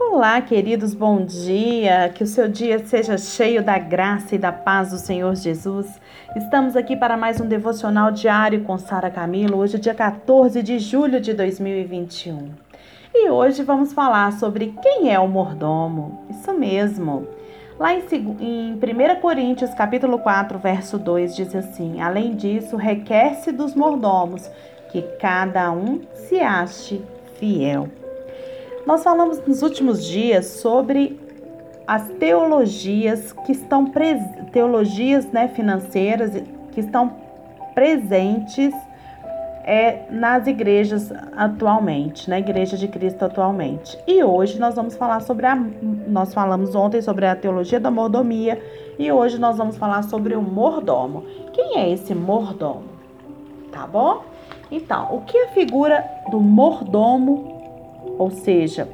Olá, queridos, bom dia. Que o seu dia seja cheio da graça e da paz do Senhor Jesus. Estamos aqui para mais um devocional diário com Sara Camilo, hoje, dia 14 de julho de 2021. E hoje vamos falar sobre quem é o mordomo. Isso mesmo. Lá em, em 1 Coríntios, capítulo 4, verso 2, diz assim: Além disso, requer-se dos mordomos que cada um se ache fiel. Nós falamos nos últimos dias sobre as teologias que estão teologias né, financeiras que estão presentes é, nas igrejas atualmente, na igreja de Cristo atualmente. E hoje nós vamos falar sobre a nós falamos ontem sobre a teologia da mordomia e hoje nós vamos falar sobre o mordomo. Quem é esse mordomo? Tá bom? Então, o que é a figura do mordomo ou seja,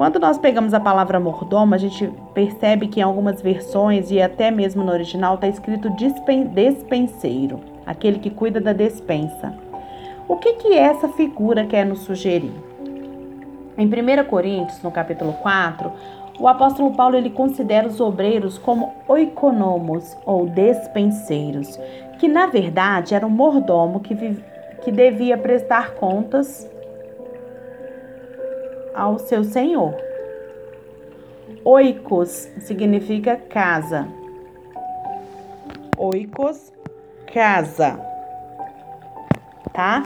quando nós pegamos a palavra mordomo, a gente percebe que em algumas versões e até mesmo no original está escrito despenseiro, aquele que cuida da despensa. O que, que essa figura quer nos sugerir? Em 1 Coríntios, no capítulo 4, o apóstolo Paulo ele considera os obreiros como oikonomos ou despenseiros, que na verdade era um mordomo que, que devia prestar contas ao seu senhor. Oikos significa casa. Oikos, casa. Tá?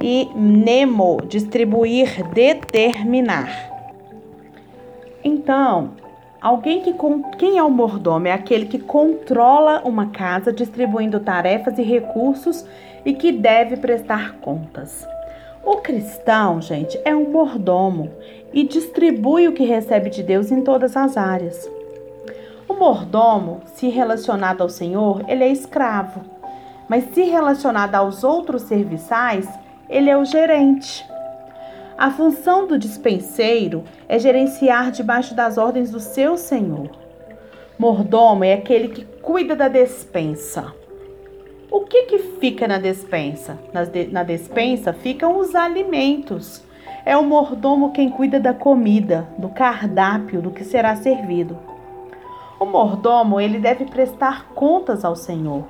E nemo, distribuir, determinar. Então, alguém que quem é o mordomo é aquele que controla uma casa, distribuindo tarefas e recursos e que deve prestar contas. O cristão, gente, é um mordomo e distribui o que recebe de Deus em todas as áreas. O mordomo, se relacionado ao Senhor, ele é escravo, mas se relacionado aos outros serviçais, ele é o gerente. A função do dispenseiro é gerenciar debaixo das ordens do seu senhor. Mordomo é aquele que cuida da despensa. O que, que fica na despensa? Na despensa ficam os alimentos. É o mordomo quem cuida da comida, do cardápio, do que será servido. O mordomo, ele deve prestar contas ao Senhor.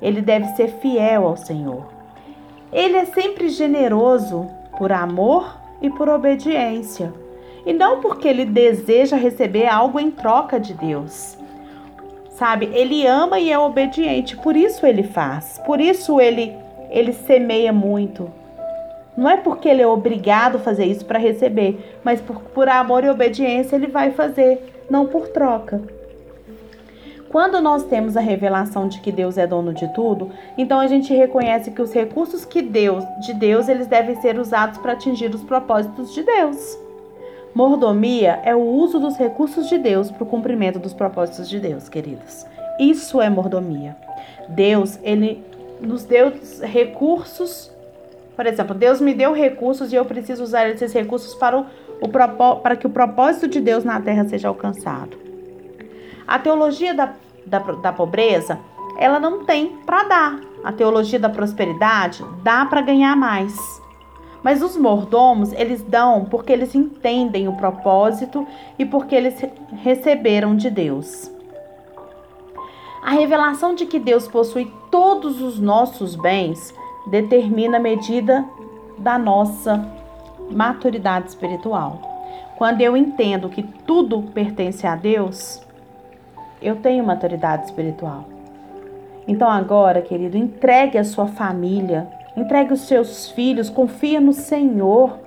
Ele deve ser fiel ao Senhor. Ele é sempre generoso por amor e por obediência, e não porque ele deseja receber algo em troca de Deus sabe? Ele ama e é obediente, por isso ele faz, por isso ele ele semeia muito. Não é porque ele é obrigado a fazer isso para receber, mas por, por amor e obediência ele vai fazer, não por troca. Quando nós temos a revelação de que Deus é dono de tudo, então a gente reconhece que os recursos que Deus, de Deus, eles devem ser usados para atingir os propósitos de Deus. Mordomia é o uso dos recursos de Deus para o cumprimento dos propósitos de Deus, queridos. Isso é mordomia. Deus, ele nos deu recursos. Por exemplo, Deus me deu recursos e eu preciso usar esses recursos para, o, o para que o propósito de Deus na terra seja alcançado. A teologia da, da, da pobreza, ela não tem para dar. A teologia da prosperidade dá para ganhar mais. Mas os mordomos, eles dão porque eles entendem o propósito e porque eles receberam de Deus. A revelação de que Deus possui todos os nossos bens determina a medida da nossa maturidade espiritual. Quando eu entendo que tudo pertence a Deus, eu tenho maturidade espiritual. Então agora, querido, entregue a sua família Entregue os seus filhos, confia no Senhor.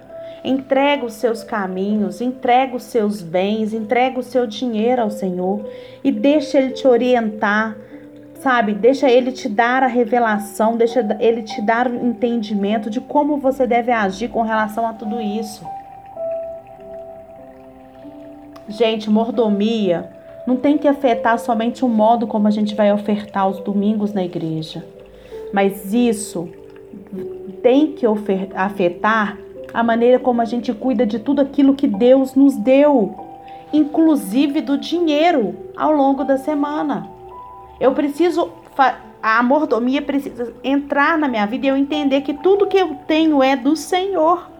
Entrega os seus caminhos, entrega os seus bens, entrega o seu dinheiro ao Senhor e deixa Ele te orientar, sabe? Deixa Ele te dar a revelação, deixa Ele te dar o entendimento de como você deve agir com relação a tudo isso. Gente, mordomia não tem que afetar somente o modo como a gente vai ofertar os domingos na igreja, mas isso tem que afetar a maneira como a gente cuida de tudo aquilo que Deus nos deu, inclusive do dinheiro ao longo da semana. Eu preciso a mordomia precisa entrar na minha vida e eu entender que tudo que eu tenho é do Senhor.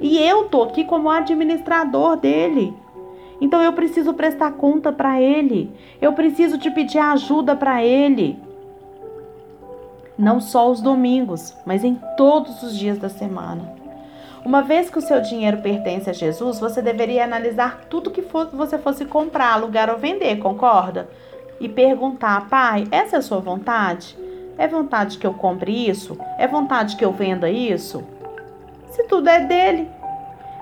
E eu tô aqui como administrador dele. Então eu preciso prestar conta para Ele. Eu preciso te pedir ajuda para Ele. Não só os domingos, mas em todos os dias da semana. Uma vez que o seu dinheiro pertence a Jesus, você deveria analisar tudo que você fosse comprar, alugar ou vender, concorda? E perguntar, pai, essa é a sua vontade? É vontade que eu compre isso? É vontade que eu venda isso? Se tudo é dele.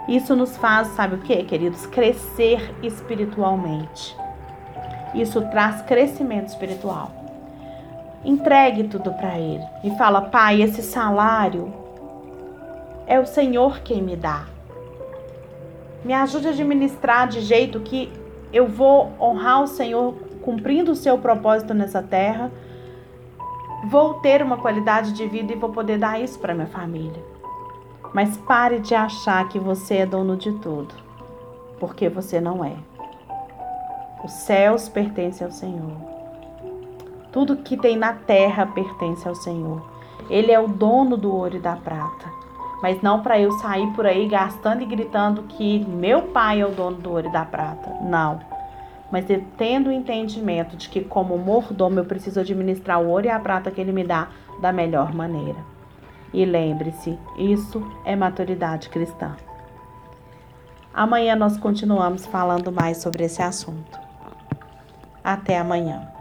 Isso nos faz, sabe o que, queridos? Crescer espiritualmente. Isso traz crescimento espiritual. Entregue tudo para ele e fala, pai, esse salário é o Senhor quem me dá. Me ajude a administrar de jeito que eu vou honrar o Senhor cumprindo o seu propósito nessa terra. Vou ter uma qualidade de vida e vou poder dar isso para minha família. Mas pare de achar que você é dono de tudo, porque você não é. Os céus pertencem ao Senhor. Tudo que tem na terra pertence ao Senhor. Ele é o dono do ouro e da prata mas não para eu sair por aí gastando e gritando que meu pai é o dono do ouro e da prata. Não. Mas tendo o entendimento de que, como mordomo, eu preciso administrar o ouro e a prata que ele me dá da melhor maneira. E lembre-se, isso é maturidade cristã. Amanhã nós continuamos falando mais sobre esse assunto. Até amanhã.